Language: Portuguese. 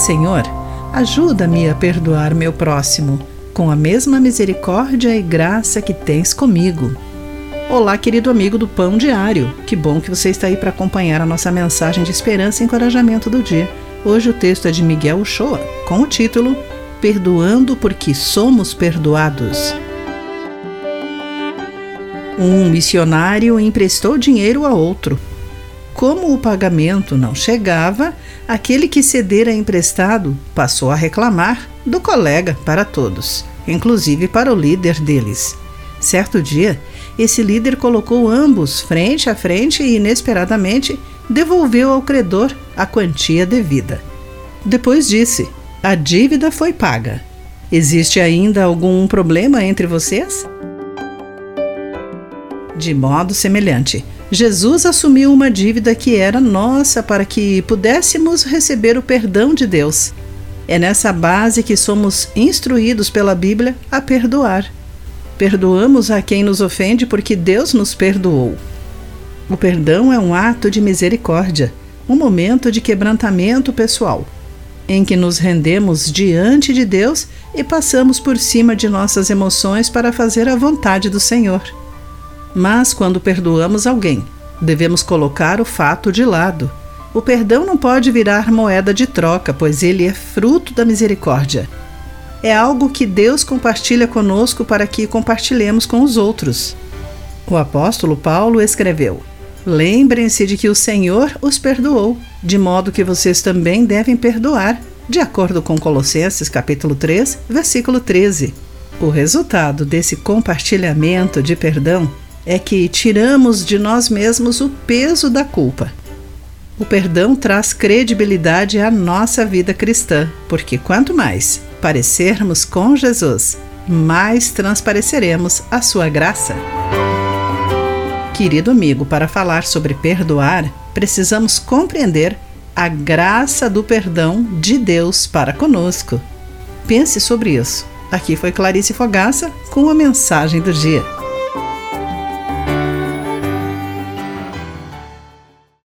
Senhor, ajuda-me a perdoar meu próximo com a mesma misericórdia e graça que tens comigo. Olá, querido amigo do Pão Diário. Que bom que você está aí para acompanhar a nossa mensagem de esperança e encorajamento do dia. Hoje o texto é de Miguel Uchoa, com o título Perdoando porque somos perdoados. Um missionário emprestou dinheiro a outro. Como o pagamento não chegava, aquele que cedera emprestado passou a reclamar do colega para todos, inclusive para o líder deles. Certo dia, esse líder colocou ambos frente a frente e, inesperadamente, devolveu ao credor a quantia devida. Depois disse: A dívida foi paga. Existe ainda algum problema entre vocês? De modo semelhante, Jesus assumiu uma dívida que era nossa para que pudéssemos receber o perdão de Deus. É nessa base que somos instruídos pela Bíblia a perdoar. Perdoamos a quem nos ofende porque Deus nos perdoou. O perdão é um ato de misericórdia, um momento de quebrantamento pessoal, em que nos rendemos diante de Deus e passamos por cima de nossas emoções para fazer a vontade do Senhor. Mas quando perdoamos alguém, devemos colocar o fato de lado. O perdão não pode virar moeda de troca, pois ele é fruto da misericórdia. É algo que Deus compartilha conosco para que compartilhemos com os outros. O apóstolo Paulo escreveu: Lembrem-se de que o Senhor os perdoou, de modo que vocês também devem perdoar, de acordo com Colossenses capítulo 3, versículo 13. O resultado desse compartilhamento de perdão é que tiramos de nós mesmos o peso da culpa. O perdão traz credibilidade à nossa vida cristã, porque quanto mais parecermos com Jesus, mais transpareceremos a sua graça. Querido amigo, para falar sobre perdoar, precisamos compreender a graça do perdão de Deus para conosco. Pense sobre isso. Aqui foi Clarice Fogaça com a mensagem do dia.